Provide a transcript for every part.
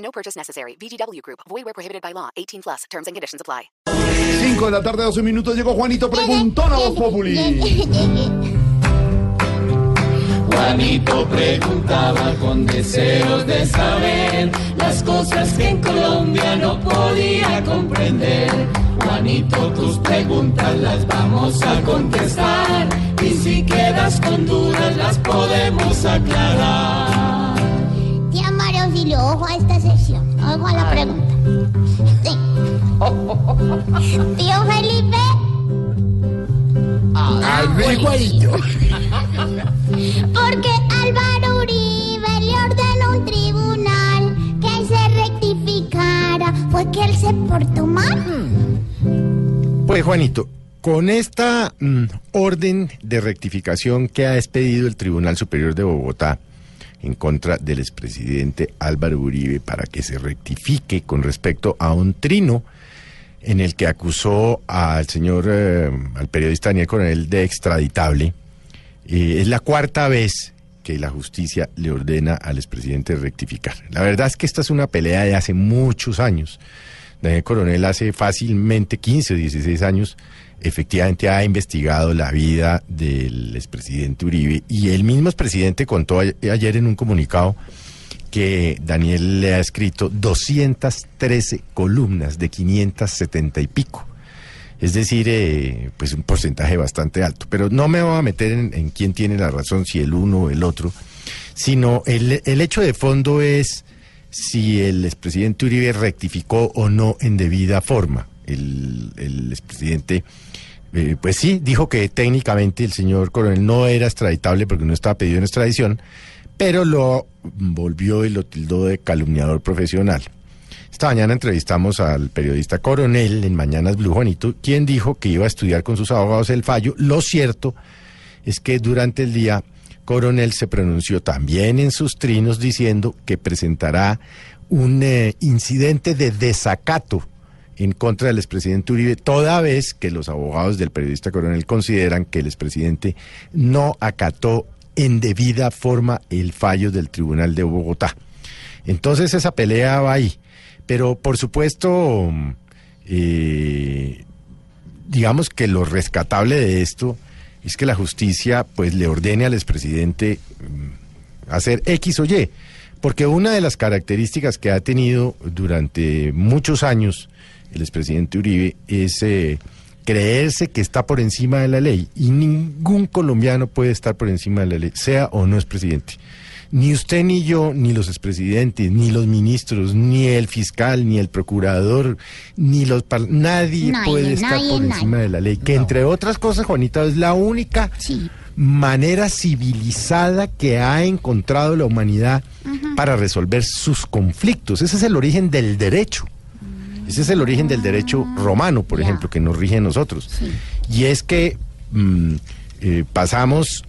No purchase necessary. VGW Group. Void where prohibited by law. 18 plus. Terms and conditions apply. 5 de la tarde, 12 minutos. Llegó Juanito Preguntón a Voz Populi. Juanito preguntaba con deseos de saber las cosas que en Colombia no podía comprender. Juanito, tus preguntas las vamos a contestar y si quedas con dudas las podemos aclarar. Auxilio, ojo a esta sesión. Ojo a la pregunta. Sí. Tío Felipe, porque Álvaro Uribe le ordenó un tribunal que se rectificara. ¿Fue que él se portó mal? Pues Juanito, con esta mm, orden de rectificación que ha expedido el Tribunal Superior de Bogotá en contra del expresidente Álvaro Uribe para que se rectifique con respecto a un trino en el que acusó al señor, eh, al periodista Daniel Coronel de extraditable, eh, es la cuarta vez que la justicia le ordena al expresidente rectificar. La verdad es que esta es una pelea de hace muchos años. Daniel Coronel hace fácilmente 15 o 16 años efectivamente ha investigado la vida del expresidente Uribe y el mismo expresidente contó ayer en un comunicado que Daniel le ha escrito 213 columnas de 570 y pico. Es decir, eh, pues un porcentaje bastante alto. Pero no me voy a meter en, quién tiene la razón, si el uno o el otro, sino el hecho de fondo es si el expresidente Uribe rectificó o no en debida forma. El, expresidente, eh, pues sí, dijo que técnicamente el señor coronel no era extraditable porque no estaba pedido en extradición, pero lo volvió y lo tildó de calumniador profesional. Esta mañana entrevistamos al periodista Coronel en Mañanas Blue Juanito, quien dijo que iba a estudiar con sus abogados el fallo. Lo cierto es que durante el día Coronel se pronunció también en sus trinos diciendo que presentará un eh, incidente de desacato en contra del expresidente Uribe, toda vez que los abogados del periodista Coronel consideran que el expresidente no acató en debida forma el fallo del Tribunal de Bogotá. Entonces esa pelea va ahí. Pero por supuesto, eh, digamos que lo rescatable de esto es que la justicia pues le ordene al expresidente mm, hacer X o Y. Porque una de las características que ha tenido durante muchos años el expresidente Uribe es eh, creerse que está por encima de la ley. Y ningún colombiano puede estar por encima de la ley, sea o no es presidente. Ni usted ni yo, ni los expresidentes, ni los ministros, ni el fiscal, ni el procurador, ni los... par- Nadie, Nadie, puede estar nadie, por encima nadie. de la ley. Que entre otras cosas, Juanita, es la única Sí. manera civilizada que ha encontrado la humanidad para resolver sus conflictos. Ese es el origen del derecho. Ese es el origen del derecho romano, por ejemplo, que nos rige a nosotros. Y es que mm, eh, pasamos,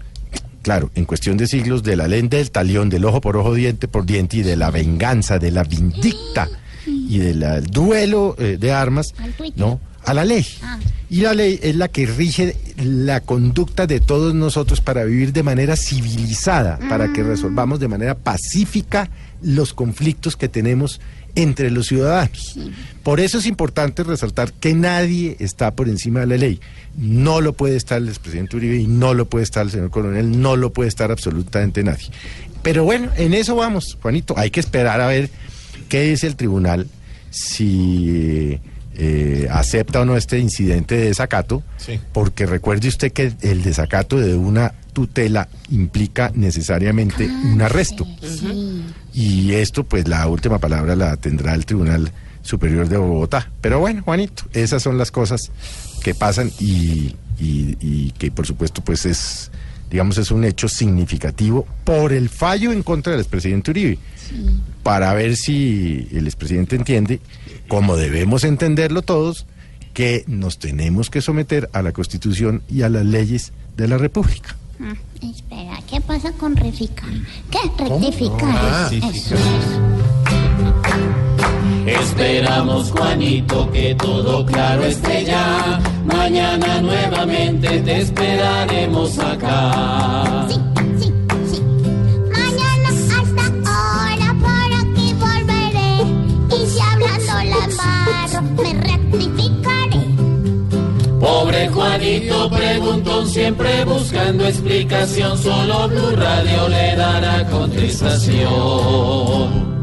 claro, en cuestión de siglos, de la ley del talión, del ojo por ojo, diente por diente, y de la venganza, de la vindicta y del duelo eh, de armas. ¿no? A la ley. Ah. Y la ley es la que rige la conducta de todos nosotros para vivir de manera civilizada, para que resolvamos de manera pacífica los conflictos que tenemos entre los ciudadanos. Por eso es importante resaltar que nadie está por encima de la ley. No lo puede estar el expresidente Uribe y no lo puede estar el señor coronel, no lo puede estar absolutamente nadie. Pero bueno, en eso vamos, Juanito. Hay que esperar a ver qué dice el tribunal, si eh, acepta o no este incidente de desacato, porque recuerde usted que el desacato de una tutela implica necesariamente un arresto. Y esto, pues la última palabra la tendrá el Tribunal Superior de Bogotá. Pero bueno, Juanito, esas son las cosas que pasan y, y- y que por supuesto pues es digamos, es un hecho significativo por el fallo en contra del expresidente Uribe. Para ver si el expresidente entiende, como debemos entenderlo todos, que nos tenemos que someter a la Constitución y a las leyes de la República. Ah, espera, ¿qué pasa con rectificar? ¿Qué es rectificar? Ah, sí, sí, eso. Esperamos, Juanito, que todo claro esté ya. Mañana nuevamente te esperaremos acá. Sí, sí, sí. Mañana hasta ahora por aquí volveré. Y si hablando la me rectificaré. Pobre Juanito preguntón, siempre buscando explicación. Solo Blue Radio le dará contestación.